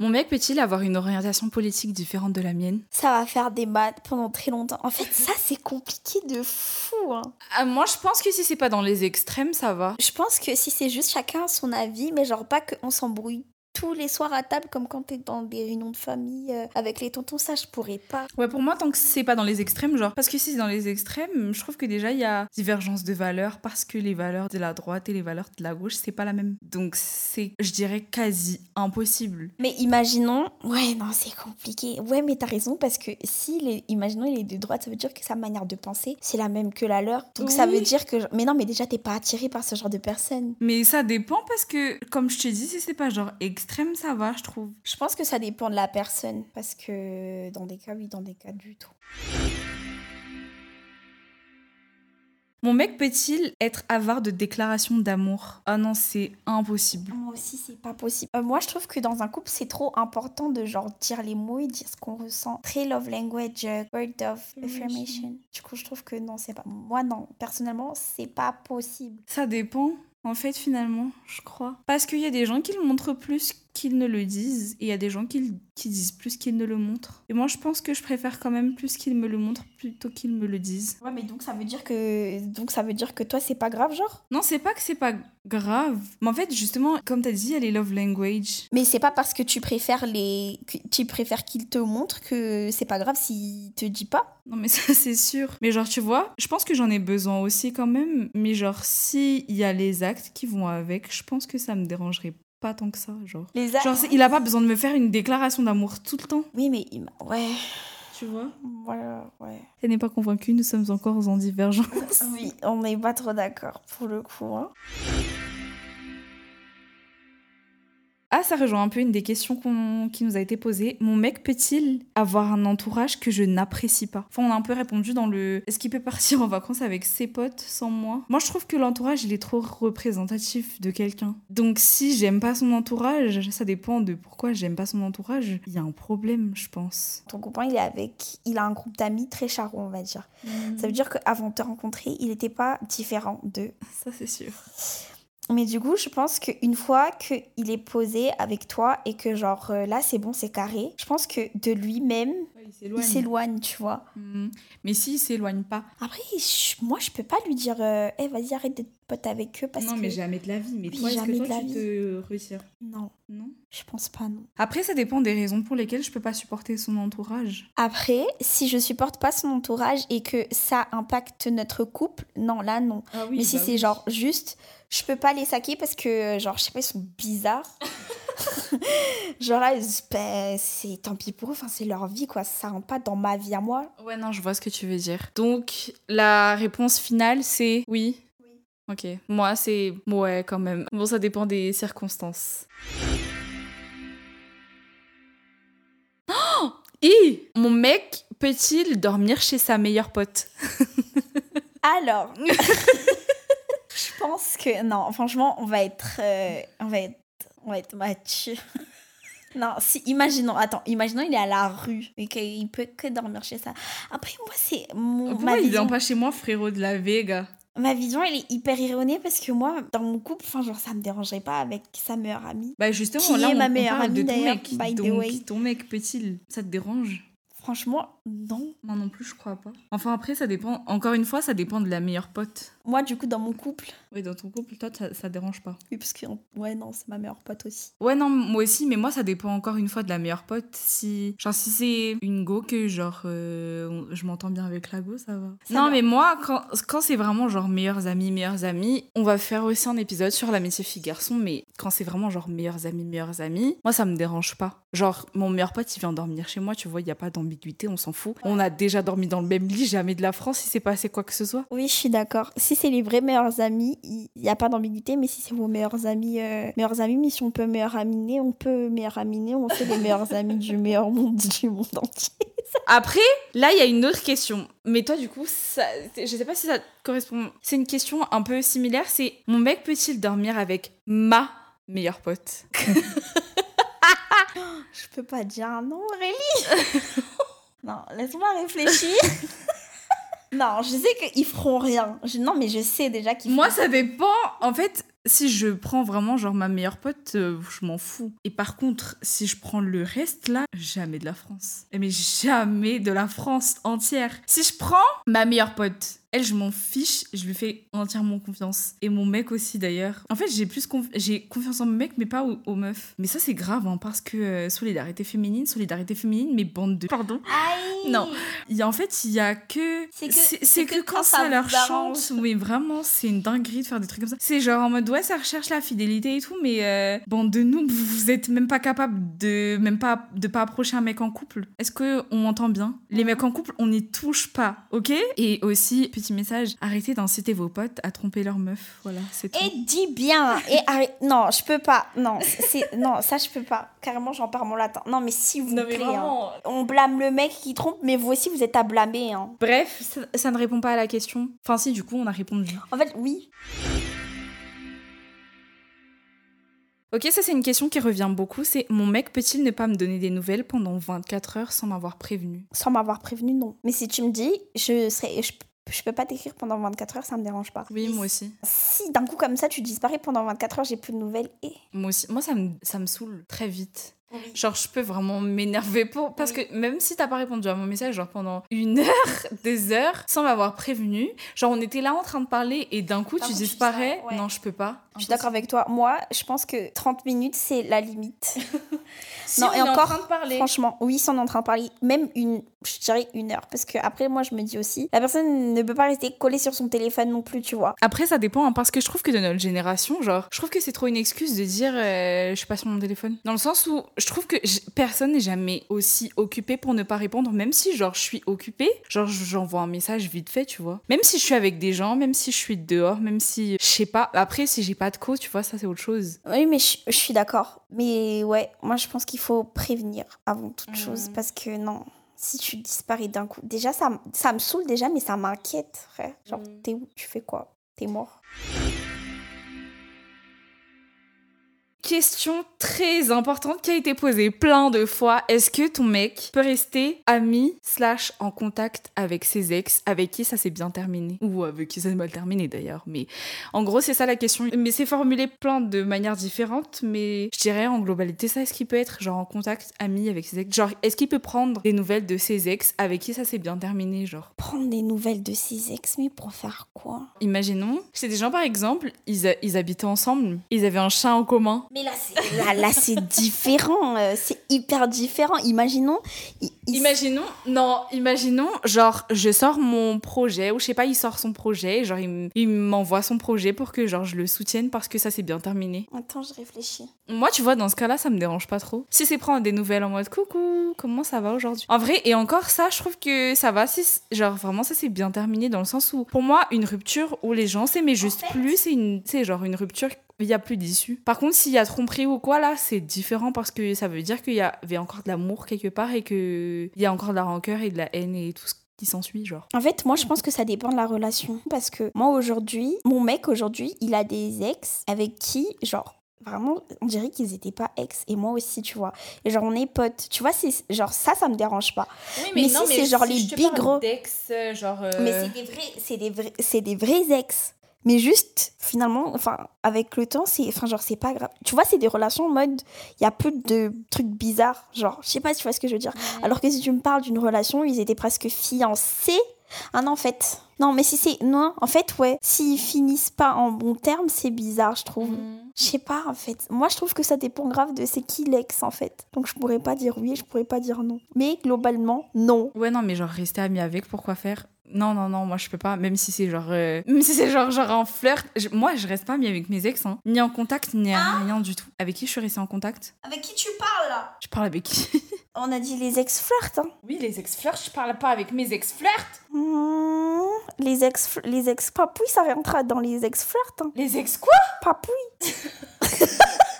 Mon mec peut-il avoir une orientation politique différente de la mienne? Ça va faire des maths pendant très longtemps. En fait, ça, c'est compliqué de fou. hein. Ah, Moi je pense que si c'est pas dans les extrêmes ça va. Je pense que si c'est juste chacun son avis, mais genre pas qu'on s'embrouille tous les soirs à table comme quand t'es dans des réunions de famille euh, avec les tontons, ça je pourrais pas. Ouais, pour moi, tant que c'est pas dans les extrêmes, genre, parce que si c'est dans les extrêmes, je trouve que déjà il y a divergence de valeurs parce que les valeurs de la droite et les valeurs de la gauche, c'est pas la même. Donc c'est, je dirais, quasi impossible. Mais imaginons, ouais non c'est compliqué. Ouais mais t'as raison parce que si les, imaginons il est de droite, ça veut dire que sa manière de penser c'est la même que la leur. Donc ça veut dire que, mais non mais déjà t'es pas attiré par ce genre de personne. Mais ça dépend parce que, comme je te dis, si c'est pas genre extrême, ça va, je trouve. Je pense que ça dépend de la personne parce que dans des cas oui, dans des cas du tout. Mon mec peut-il être avare de déclarations d'amour? Ah non, c'est impossible. Moi aussi, c'est pas possible. Euh, moi, je trouve que dans un couple, c'est trop important de genre dire les mots et dire ce qu'on ressent. Très love language, euh, word of affirmation. Du coup, je trouve que non, c'est pas. Moi, non. Personnellement, c'est pas possible. Ça dépend, en fait, finalement, je crois. Parce qu'il y a des gens qui le montrent plus qu'ils ne le disent, et il y a des gens qui, disent plus qu'ils ne le montrent. Et moi, je pense que je préfère quand même plus qu'ils me le montrent plutôt qu'ils me le disent. Ouais, mais donc ça veut dire que donc ça veut dire que toi, c'est pas grave, genre? Non, c'est pas que c'est pas grave. Mais en fait, justement, comme t'as dit, il y a les love language. Mais c'est pas parce que tu préfères les que tu préfères qu'il te montre que c'est pas grave s'il te dit pas? Non, mais ça, c'est sûr. Mais genre, tu vois, je pense que j'en ai besoin aussi quand même. Mais genre, s'il y a les actes qui vont avec, je pense que ça me dérangerait pas tant que ça, genre. Les Genre, il a pas besoin de me faire une déclaration d'amour tout le temps, Oui, mais il m'a- ouais, tu vois? voilà, ouais. Elle n'est pas convaincue, nous sommes encore en divergence. Oui, on n'est pas trop d'accord pour le coup. Hein. Ah, ça rejoint un peu une des questions qui nous a été posée. Mon mec peut-il avoir un entourage que je n'apprécie pas? Enfin, on a un peu répondu dans le est-ce qu'il peut partir en vacances avec ses potes sans moi? Moi, je trouve que l'entourage, il est trop représentatif de quelqu'un. Donc, si j'aime pas son entourage, ça dépend de pourquoi j'aime pas son entourage. Il y a un problème, je pense. Ton copain, il est avec, il a un groupe d'amis très charron, on va dire. Ça veut dire qu'avant de te rencontrer, il n'était pas différent d'eux. Ça, c'est sûr. Mais du coup, je pense qu'une fois qu'il est posé avec toi et que genre euh, là, c'est bon, c'est carré, je pense que de lui-même, il s'éloigne, tu vois. Mhm. Mais s'il s'éloigne pas. Après, je- moi, je peux pas lui dire, euh, Eh, vas-y, arrête d'être pote avec eux parce non, que... mais jamais de la vie. Mais Oui, toi, est-ce que de toi, la tu vie. te retires Non, Non? Je pense pas, non. Après, ça dépend des raisons pour lesquelles je peux pas supporter son entourage. Après, si je supporte pas son entourage et que ça impacte notre couple, non, là, non. Ah Mais si c'est genre juste, je peux pas les saquer parce que, genre, je sais pas, ils sont bizarres. genre là, ils- ben, c'est tant pis pour eux, enfin, c'est leur vie, quoi. Ça rentre pas dans ma vie à moi. Ouais, non, je vois ce que tu veux dire. Donc, la réponse finale, c'est oui. Ok. Moi, c'est ouais, quand même. Bon, ça dépend des circonstances. Oh Hi Mon mec peut-il dormir chez sa meilleure pote? Alors, je pense que, non, franchement, on va être, euh, on va être, on va être mature. Non, si, imaginons, attends, imaginons il est à la rue et qu'il peut que dormir chez ça. Après, moi, c'est mon, Pourquoi ma il vient pas chez moi, frérot de la Vega? Ma vision, elle est hyper erronée parce que moi, dans mon couple, enfin, genre, ça me dérangerait pas avec sa meilleure amie. Bah justement, Qui là, est on, ma on meilleure parle de amie, ton d'ailleurs, mec. by the Donc, way. ton mec peut-il Ça te dérange? Franchement, non. Moi non plus, je crois pas. Enfin, après, ça dépend. Encore une fois, ça dépend de la meilleure pote. Moi, du coup, dans mon couple. Oui, dans ton couple, toi, ça, ça dérange pas. Oui, parce que. Ouais, non, c'est ma meilleure pote aussi. Ouais, non, moi aussi, mais moi, ça dépend encore une fois de la meilleure pote. Si, genre, si c'est une go que, genre, euh, je m'entends bien avec la go, ça va. Ça non, va. mais moi, quand, quand c'est vraiment, genre, meilleurs amis, meilleurs amis, on va faire aussi un épisode sur l'amitié fille-garçon, mais quand c'est vraiment, genre, meilleurs amis, meilleurs amis, moi, ça me dérange pas. Genre, mon meilleur pote, il vient dormir chez moi, tu vois, il y a pas d'ambiguïté, on s'en fout. On a déjà dormi dans le même lit, jamais de la France, il s'est passé quoi que ce soit. Oui, je suis d'accord. Si c'est les vrais meilleurs amis, il n'y a pas d'ambiguïté, mais si c'est vos meilleurs amis, euh, meilleurs amis, mais si on peut meilleur aminer, on peut meilleur aminer, on fait les meilleurs amis du meilleur monde du monde entier. Après, là, il y a une autre question. Mais toi, du coup, ça, je sais pas si ça correspond. C'est une question un peu similaire. C'est mon mec peut-il dormir avec ma meilleure pote? Je peux pas dire un nom, Aurélie. non, laisse-moi réfléchir. Non, je sais qu'ils feront rien. Je- non, mais je sais déjà qu'ils Moi, ça dépend. En fait, si je prends vraiment genre ma meilleure pote, euh, je m'en fous. Et par contre, si je prends le reste là, jamais de la France. Mais jamais de la France entière. Si je prends ma meilleure pote, elle, je m'en fiche, je lui fais entièrement confiance. Et mon mec aussi d'ailleurs. En fait, j'ai plus conf- j'ai confiance en mon mec, mais pas aux, aux meufs. Mais ça, c'est grave, hein, parce que euh, solidarité féminine, solidarité féminine, mais bande de. Pardon. Aïe Non. Il y a, en fait, il y a que. C'est que- que que, quand quand ça ça leur chante. Oui, vraiment, c'est une dinguerie de faire des trucs comme ça. C'est genre en mode, ouais, ça recherche la fidélité et tout, mais euh, bande de nous, vous êtes même pas capable de même pas de pas approcher un mec en couple. Est-ce que on m'entend bien? Les mecs en couple, on n'y touche pas, ok? Et aussi, petit message, arrêtez d'inciter vos potes à tromper leur meuf. Voilà, c'est tout. Et dis bien. Et arrête. Non, je peux pas. Non, c'est non, ça je peux pas. Carrément, j'en parle mon latin. Non, mais s'il vous plaît. hein. On blâme le mec qui trompe, mais vous aussi vous êtes à blâmer. hein. Bref, ça, ça ne répond pas à la question. Enfin, si, du coup, on a répondu. En fait, oui. Ok, ça c'est une question qui revient beaucoup. C'est mon mec peut-il ne pas me donner des nouvelles pendant 24 heures sans m'avoir prévenu? Sans m'avoir prévenu, non. Mais si tu me dis, je serais, je, je peux pas t'écrire pendant 24 heures, ça me dérange pas. Oui, moi aussi. Si d'un coup comme ça tu disparais pendant 24 heures, j'ai plus de nouvelles et. Moi aussi. Moi, ça me, ça me saoule très vite. Genre, je peux vraiment m'énerver pour. Parce que même si t'as pas répondu à mon message, genre pendant une heure, des heures, sans m'avoir prévenu, genre on était là en train de parler et d'un coup tu disparais. ouais. Non, je peux pas. Je suis d'accord avec toi. Moi, je pense que 30 minutes c'est la limite. Si Non, on et est en encore, train de parler. Franchement, oui, si on est en train de parler, même une, je dirais une heure. Parce que après, moi, je me dis aussi, la personne ne peut pas rester collée sur son téléphone non plus, tu vois. Après, ça dépend, hein, parce que je trouve que de notre génération, genre, je trouve que c'est trop une excuse de dire euh, je suis pas sur mon téléphone. Dans le sens où je trouve que personne n'est jamais aussi occupé pour ne pas répondre, même si, genre, je suis occupée, genre, j'envoie un message vite fait, tu vois. Même si je suis avec des gens, même si je suis dehors, même si, je sais pas. Après, si j'ai pas de co, tu vois, ça c'est autre chose. Oui, mais je, je suis d'accord. Mais ouais, moi, je pense qu'il faut prévenir avant toute chose. Parce que non, si tu disparais d'un coup, déjà, ça, ça me saoule déjà, mais ça m'inquiète, frère. Genre, t'es où? Tu fais quoi? T'es mort? Question très importante qui a été posée plein de fois. Est-ce que ton mec peut rester ami slash en contact avec ses ex avec qui ça s'est bien terminé? Ou avec qui ça s'est mal terminé d'ailleurs. Mais en gros, c'est ça la question. Mais c'est formulé plein de manières différentes. Mais je dirais en globalité, ça, est-ce qu'il peut être genre en contact ami avec ses ex? Genre, est-ce qu'il peut prendre des nouvelles de ses ex avec qui ça s'est bien terminé Genre, Prendre des nouvelles de ses ex, mais pour faire quoi? Imaginons, c'est des gens par exemple, ils, a- ils habitaient ensemble, ils avaient un chat en commun. Mais là, c'est là, là, c'est différent. euh, c'est hyper différent. Imaginons. il- il- Imaginons, non, imaginons, genre, je sors mon projet, ou je sais pas, il sort son projet, genre, il m'envoie son projet pour que, genre, je le soutienne parce que ça s'est bien terminé. Attends, je réfléchis. Moi, tu vois, dans ce cas-là, ça me dérange pas trop. Si c'est prendre des nouvelles en mode coucou, comment ça va aujourd'hui? En vrai, et encore ça, je trouve que ça va, genre, vraiment, ça s'est bien terminé dans le sens où, pour moi, une rupture où les gens s'aimaient juste fait- plus, c'est une, c'est genre une rupture. Il y a plus d'issue. Par contre, s'il y a tromperie ou quoi, là, c'est différent parce que ça veut dire qu'il y avait encore de l'amour quelque part et qu'il y a encore de la rancœur et de la haine et tout ce qui s'ensuit, genre. En fait, moi, je pense que ça dépend de la relation. Parce que moi, aujourd'hui, mon mec, aujourd'hui, il a des ex avec qui, genre, vraiment, on dirait qu'ils étaient pas ex. Et moi aussi, tu vois. Et genre, on est potes. Tu vois, c'est genre, ça, ça me dérange pas. Oui, mais si c'est genre les big gros- d'ex, genre. Mais c'est des vrais, c'est des vrais, c'est des vrais ex. Mais juste, finalement, enfin, avec le temps, c'est, enfin, genre, c'est pas grave. Tu vois, c'est des relations en mode, il y a peu de trucs bizarres. Genre, je sais pas si tu vois ce que je veux dire. Alors que si tu me parles d'une relation, ils étaient presque fiancés. Ah non, en fait. Non, mais si c'est. Non, en fait, ouais. S'ils finissent pas en bon terme, c'est bizarre, je trouve. Je sais pas, en fait. Moi, je trouve que ça dépend grave de c'est qui l'ex, en fait. Donc, je pourrais pas dire oui, je pourrais pas dire non. Mais globalement, non. Ouais, non, mais genre rester ami avec, pourquoi faire? Non, non, non, moi je peux pas, même si c'est genre. euh, Même si c'est genre, genre en flirt. je- moi je reste pas ami avec mes ex, hein. ni en contact, ni rien du tout. Avec qui je suis restée en contact? Avec qui tu parles, là? Je parle avec qui? On a dit les ex-flirts, hein. Oui, les ex-flirts, je parle pas avec mes ex-flirts Mmh, les ex les ex papouilles ça rentrera dans les ex flirts hein. Les ex quoi? Papouilles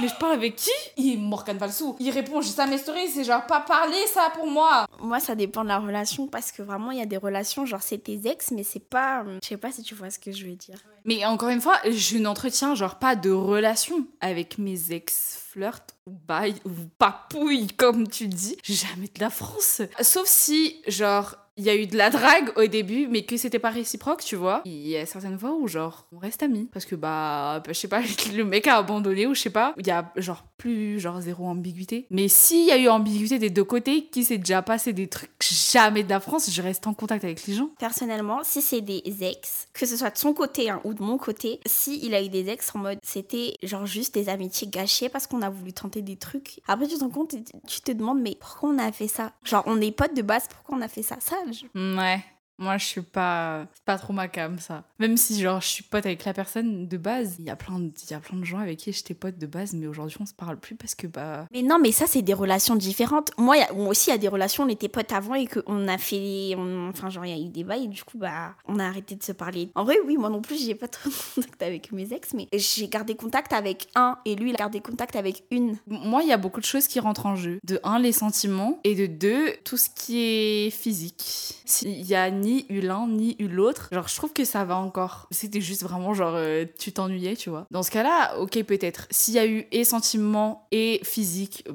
Mais je parle avec qui? Il Morgan Valsou. Il répond juste à mes stories, c'est genre pas parler ça pour moi. moi ça dépend de la relation parce que vraiment il y a des relations genre c'est tes ex mais c'est pas euh, je sais pas si tu vois ce que je veux dire Mais encore une fois, je n'entretiens genre pas de relation avec mes ex flirt ou bail ou papouille comme tu dis. Jamais de la France. Sauf si genre il y a eu de la drague au début, mais que c'était pas réciproque, tu vois. Il y a certaines fois où, genre, on reste amis. Parce que, bah, je sais pas, le mec a abandonné ou je sais pas. Il y a, genre, plus, genre, zéro ambiguïté. Mais s'il y a eu ambiguïté des deux côtés, qui s'est déjà passé des trucs jamais de la France, je reste en contact avec les gens. personnellement si c'est des ex que ce soit de son côté hein, ou de mon côté si il a eu des ex en mode c'était genre juste des amitiés gâchées parce qu'on a voulu tenter des trucs après tu te rends compte tu te demandes mais pourquoi on a fait ça? Genre on est potes de base pourquoi on a fait ça? Ça Ouais. Moi, je suis pas. Pas trop ma cam, ça. Même si, genre, je suis pote avec la personne de base, il y a plein de, il y a plein de gens avec qui j'étais pote de base, mais aujourd'hui, on se parle plus parce que, bah. Mais non, mais ça, c'est des relations différentes. Moi, y a- moi aussi, il y a des relations, on était potes avant et qu'on a fait. on- enfin, genre, il y a eu des bails et du coup, bah, on a arrêté de se parler. En vrai, oui, moi non plus, j'ai pas trop de contact avec mes ex, mais j'ai gardé contact avec un et lui, il a gardé contact avec une. Moi, il y a beaucoup de choses qui rentrent en jeu. De un, les sentiments, et de deux, tout ce qui est physique. S'il y a ni eu l'un, ni eu l'autre, genre, je trouve que ça va encore. C'était juste vraiment, genre, euh, tu t'ennuyais, tu vois. Dans ce cas-là, ok, peut-être. S'il y a eu et sentiments et physique, euh,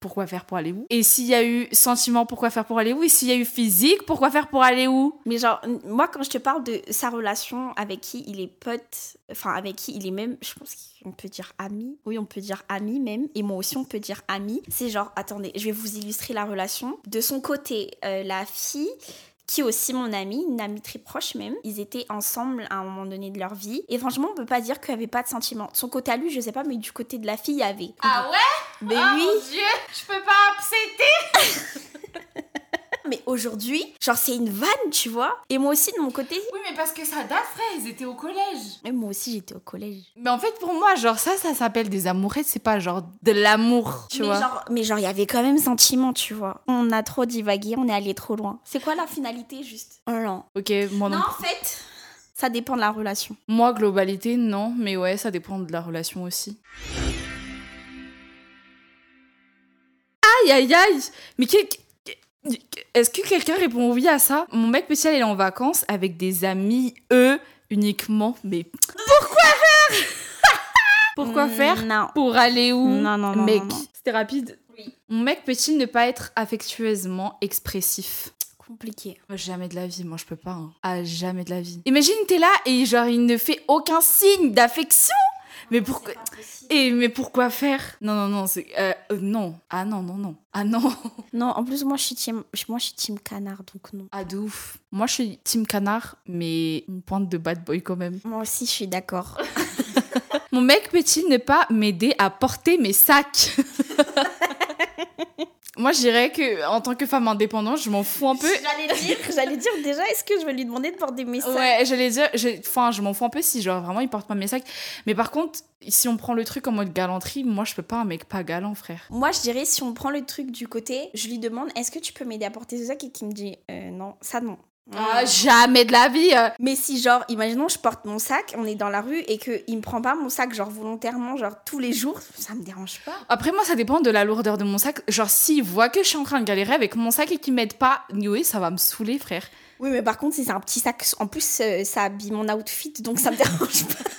pourquoi faire pour aller où? Et s'il y a eu sentiment, pourquoi faire pour aller où? Et s'il y a eu physique, pourquoi faire pour aller où? Mais genre, moi, quand je te parle de sa relation avec qui il est pote, enfin, avec qui il est même, je pense qu'on peut dire ami. Oui, on peut dire ami même. Et moi aussi, on peut dire ami. C'est genre, attendez, je vais vous illustrer la relation. De son côté, euh, la fille qui est aussi mon amie, une amie très proche même. Ils étaient ensemble à un moment donné de leur vie. Et franchement, on peut pas dire qu'il n'y avait pas de sentiments. De son côté à lui, je sais pas, mais du côté de la fille, il y avait. Ah ouais? Mais Ah oui, mon dieu, je peux pas accepter mais aujourd'hui, genre, c'est une vanne, tu vois. Et moi aussi, de mon côté, Oui, mais parce que ça date, frère, ils étaient au collège. et moi aussi, j'étais au collège. Mais en fait, pour moi, genre, ça, ça s'appelle des amourettes, c'est pas genre de l'amour, tu mais vois. Genre, mais genre, il y avait quand même sentiment, tu vois. On a trop divagué, on est allé trop loin. C'est quoi la finalité, juste? Oh non. Ok, moi non. Non, en fait, ça dépend de la relation. Moi, globalité, non, mais ouais, ça dépend de la relation aussi. Aïe, aïe, aïe Mais quel- est-ce que quelqu'un répond oui à ça? Mon mec spécial, il est en vacances avec des amis, eux, uniquement? Mais pourquoi faire? Pourquoi Mm, faire? Non. Pour aller où? Non, non, non, Mec, c'était rapide. Oui. Mon mec peut-il ne pas être affectueusement expressif? Compliqué. Jamais de la vie, moi je peux pas. hein. À jamais de la vie. Imagine, t'es là et genre il ne fait aucun signe d'affection. Mais pourquoi Et mais pourquoi faire? Non, non, non, c'est euh, euh, non. Ah non, non, non. Ah non. Non, en plus, moi, je suis team, moi, je suis team canard, donc non. Ah de ouf. Moi je suis team canard, mais une pointe de bad boy quand même. Moi aussi, je suis d'accord. Mon mec peut-il ne pas m'aider à porter mes sacs Moi je dirais que en tant que femme indépendante, je m'en fous un peu. J'allais dire, j'allais dire déjà, est-ce que je vais lui demander de porter mes sacs? Ouais, j'allais dire, enfin, je m'en fous un peu si, genre, vraiment, il porte pas mes sacs. Mais par contre, si on prend le truc en mode galanterie, moi, je peux pas un mec pas galant, frère. Moi, je dirais, si on prend le truc du côté, je lui demande, est-ce que tu peux m'aider à porter ce sac? Et qu'il me dit, euh, non, ça non. Ah, jamais de la vie euh. Mais si, genre, imaginons, je porte mon sac, on est dans la rue et qu'il me prend pas mon sac, genre, volontairement, genre, tous les jours, ça me dérange pas. Après, moi, ça dépend de la lourdeur de mon sac. Genre, s'il voit que je suis en train de galérer avec mon sac et qu'il m'aide pas, oui, ça va me saouler, frère. Oui, mais par contre, si c'est un petit sac, en plus, euh, ça habille mon outfit, donc ça me dérange pas.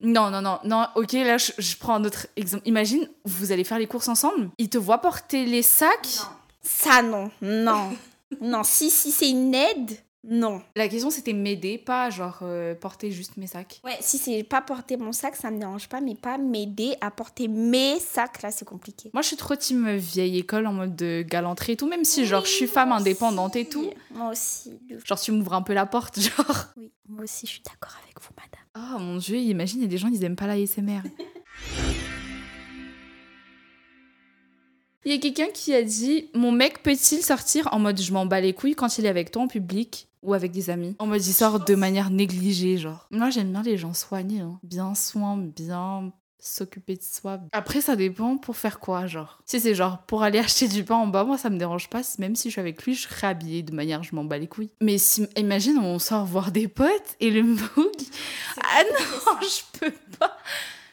Non, non, non, non, ok, là, je, je prends un autre exemple. Imagine, vous allez faire les courses ensemble, il te voit porter les sacs? Ça, non, non. Non, si, si c'est une aide, non. La question c'était m'aider, pas genre euh, porter juste mes sacs. Ouais, si c'est pas porter mon sac, ça me dérange pas, mais pas m'aider à porter mes sacs, là, c'est compliqué. Moi je suis trop team vieille école en mode de galanterie et tout, même si genre je suis femme indépendante et tout. Moi aussi. Genre tu m'ouvres un peu la porte, genre. Oui, moi aussi, je suis d'accord avec vous, madame. Oh mon dieu, imagine, il y a des gens, ils aiment pas la ASMR. Il y a quelqu'un qui a dit Mon mec peut-il sortir en mode je m'en bats les couilles quand il est avec toi en public ou avec des amis? En mode il sort de manière négligée, genre. Moi j'aime bien les gens soignés, hein. bien soin, bien s'occuper de soi. Après ça dépend pour faire quoi, genre. Si c'est genre pour aller acheter du pain en bas, moi ça me dérange pas, même si je suis avec lui, je serai habillée de manière je m'en bats les couilles. Mais si, imagine on sort voir des potes et le moog. Ah non, je peux pas.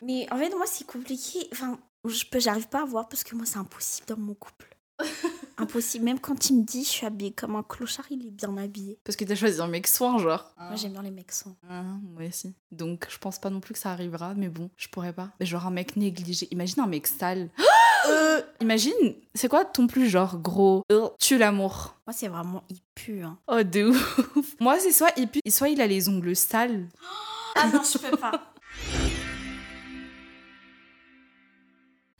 Mais en fait, moi, c'est compliqué. Enfin, je peux, j'arrive pas à voir parce que moi, c'est impossible dans mon couple. impossible. Même quand il me dit je suis habillée comme un clochard, il est bien habillé. Parce que t'as choisi un mec soin, genre. Moi, j'aime bien les mecs sans. Ah, moi aussi. Donc, je pense pas non plus que ça arrivera, mais bon, je pourrais pas. Mais genre un mec négligé. Imagine un mec sale. Euh, imagine, c'est quoi ton plus genre gros? Euh, tue l'amour Moi, c'est vraiment, il pue. Hein. Oh, de ouf. Moi, c'est soit il pue, soit il a les ongles sales. Ah non, je peux pas.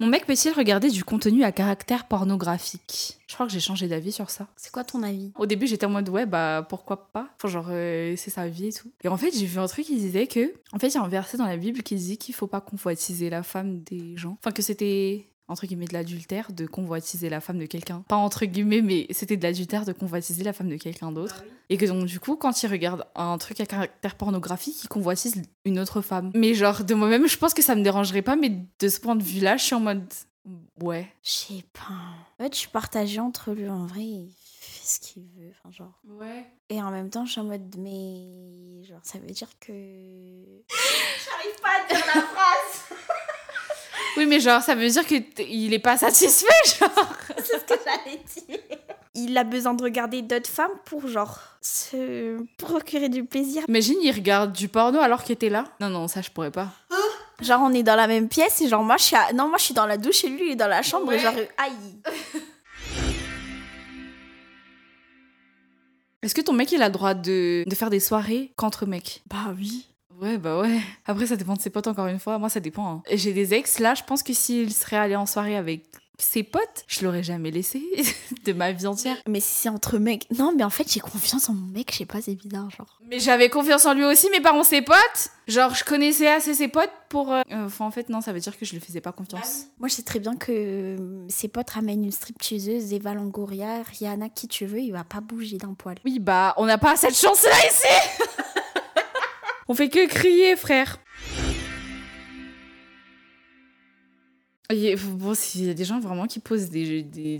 Mon mec peut-il regarder du contenu à caractère pornographique? Je crois que j'ai changé d'avis sur ça. C'est quoi ton avis? Au début, j'étais en mode ouais, bah pourquoi pas? Enfin, genre, euh, c'est sa vie et tout. Et en fait, j'ai vu un truc qui disait que. En fait, il y a un verset dans la Bible qui dit qu'il faut pas convoitiser la femme des gens. Enfin, que c'était. Entre guillemets de l'adultère de convoitiser la femme de quelqu'un. Pas entre guillemets, mais c'était de l'adultère de convoitiser la femme de quelqu'un d'autre. Et que donc, du coup, quand il regarde un truc à caractère pornographique, il convoitise une autre femme. Mais genre, de moi-même, je pense que ça me dérangerait pas, mais de ce point de vue-là, je suis en mode. Ouais. Je sais pas. En fait, je suis partagée entre lui. En vrai, il fait ce qu'il veut. Enfin, genre. Ouais. Et en même temps, je suis en mode, mais. Genre, ça veut dire que. J'arrive pas à dire la phrase Oui, mais genre, ça veut dire qu'il est pas satisfait, genre. C'est ce que j'allais dire. Il a besoin de regarder d'autres femmes pour, genre, se procurer du plaisir. Imagine, il regarde du porno alors qu'il était là. Non, non, ça, je pourrais pas. Genre, on est dans la même pièce et genre, moi, je suis, à- non, moi, je suis dans la douche et lui, il est dans la chambre et genre, aïe. Est-ce que ton mec, il a le droit de, de faire des soirées qu'entre mecs? Bah oui. Ouais, bah ouais. Après, ça dépend de ses potes, encore une fois. Moi, ça dépend. hein. J'ai des ex, là, je pense que s'il serait allé en soirée avec ses potes, je l'aurais jamais laissé de ma vie entière. Mais si c'est entre mecs. Non, mais en fait, j'ai confiance en mon mec, je sais pas, c'est bizarre, genre. Mais j'avais confiance en lui aussi, mais par contre, ses potes, genre, je connaissais assez ses potes pour. euh, euh, Enfin, en fait, non, ça veut dire que je lui faisais pas confiance. Moi, je sais très bien que euh, ses potes ramènent une stripteaseuse, Eva Longoria, Rihanna, qui tu veux, il va pas bouger d'un poil. Oui, bah, on n'a pas cette chance-là ici On fait que crier, frère. Bon, s'il y a des gens vraiment qui posent des... des...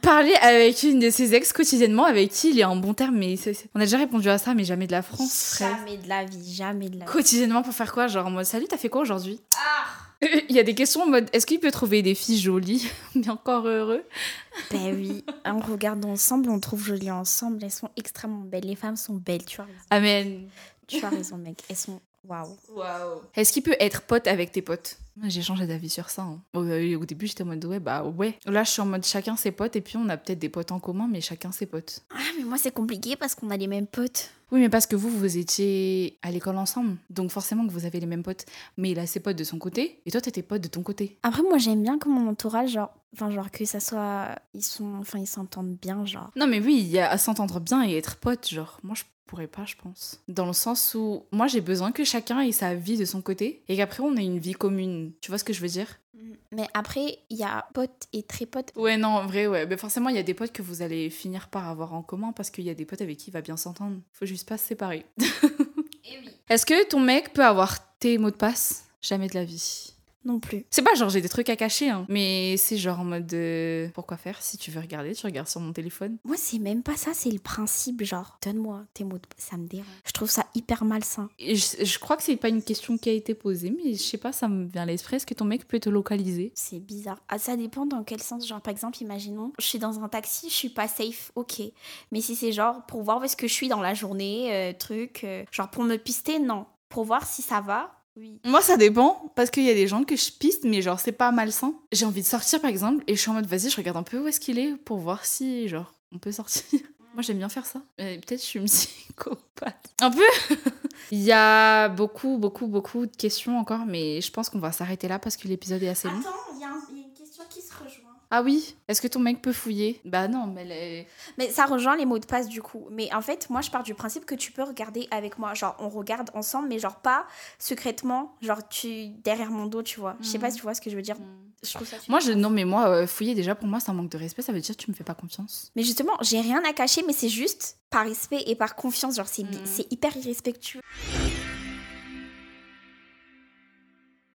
Parler avec une de ses ex quotidiennement, avec qui il est en bon terme, mais on a déjà répondu à ça, mais jamais de la France, frère. Jamais de la vie, jamais de la vie. Quotidiennement pour faire quoi Genre en mode salut, t'as fait quoi aujourd'hui? Il y a des questions en mode est-ce qu'il peut trouver des filles jolies? Mais encore heureux. Ben oui, on regarde ensemble, on trouve jolies ensemble, elles sont extrêmement belles. Les femmes sont belles, tu as raison. Amen. Tu as raison, mec, elles sont waouh. Est-ce qu'il peut être pote avec tes potes? J'ai changé d'avis sur ça. hein. Au, euh, au début, j'étais en mode ouais, bah ouais. Là, je suis en mode chacun ses potes et puis on a peut-être des potes en commun, mais chacun ses potes. Ah, mais moi, c'est compliqué parce qu'on a les mêmes potes. Oui, mais parce que vous, vous étiez à l'école ensemble, donc forcément que vous avez les mêmes potes. Mais il a ses potes de son côté et toi, t'es tes potes de ton côté. Après, moi, j'aime bien que mon entourage, genre, enfin, genre que ça soit. Ils sont. Enfin, ils s'entendent bien, genre. Non, mais oui, il y a à s'entendre bien et être pote, genre. Moi, je pourrais pas, je pense. Dans le sens où moi, j'ai besoin que chacun ait sa vie de son côté et qu'après, on ait une vie commune. Tu vois ce que je veux dire? Mais après, il y a potes et très potes. Ouais, non, en vrai, ouais. Mais forcément, il y a des potes que vous allez finir par avoir en commun parce qu'il y a des potes avec qui il va bien s'entendre. Faut juste pas se séparer. Et oui. Est-ce que ton mec peut avoir tes mots de passe? Jamais de la vie. Non plus. C'est pas genre j'ai des trucs à cacher, hein. Mais c'est genre en mode euh, pourquoi faire? Si tu veux regarder, tu regardes sur mon téléphone. Moi, c'est même pas ça, c'est le principe, genre, donne-moi tes mots de ça me dérange. Je trouve ça hyper malsain. Et je, je crois que c'est pas une question qui a été posée, mais je sais pas, ça me vient à l'esprit. Est-ce que ton mec peut te localiser? C'est bizarre. Ah, ça dépend dans quel sens. Genre, par exemple, imaginons, je suis dans un taxi, je suis pas safe, ok. Mais si c'est genre pour voir où est-ce que je suis dans la journée, euh, truc, euh, genre pour me pister, non. Pour voir si ça va, oui. Moi, ça dépend, parce qu'il y a des gens que je piste, mais genre, c'est pas malsain. J'ai envie de sortir, par exemple, et je suis en mode, vas-y, je regarde un peu où est-ce qu'il est pour voir si, genre, on peut sortir. Moi, j'aime bien faire ça. Mais Peut-être je suis une psychopathe. Un peu Il y a beaucoup, beaucoup, beaucoup de questions encore, mais je pense qu'on va s'arrêter là parce que l'épisode est assez long. Attends, il y, a une question qui se rejoint. Ah oui Est-ce que ton mec peut fouiller? Bah non, mais les... Mais ça rejoint les mots de passe du coup. Mais en fait, moi je pars du principe que tu peux regarder avec moi. Genre, on regarde ensemble, mais genre pas secrètement. Genre, tu derrière mon dos, tu vois. Je sais pas si tu vois ce que je veux dire. Je trouve ça super. Moi, je... non, mais moi, euh, fouiller, déjà, pour moi, c'est un manque de respect. Ça veut dire que tu me fais pas confiance. Mais justement, j'ai rien à cacher, mais c'est juste par respect et par confiance. Genre, c'est Mm. c'est hyper irrespectueux.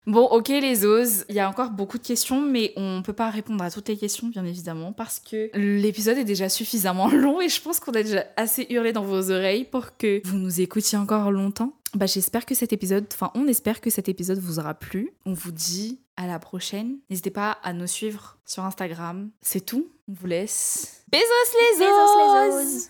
Bon, ok les oses, il y a encore beaucoup de questions, mais on peut pas répondre à toutes les questions, bien évidemment, parce que l'épisode est déjà suffisamment long et je pense qu'on a déjà assez hurlé dans vos oreilles pour que vous nous écoutiez encore longtemps. Bah, j'espère que cet épisode, enfin, on espère que cet épisode vous aura plu. On vous dit à la prochaine. N'hésitez pas à nous suivre sur Instagram. C'est tout. On vous laisse. Besos les Besos les oses oses.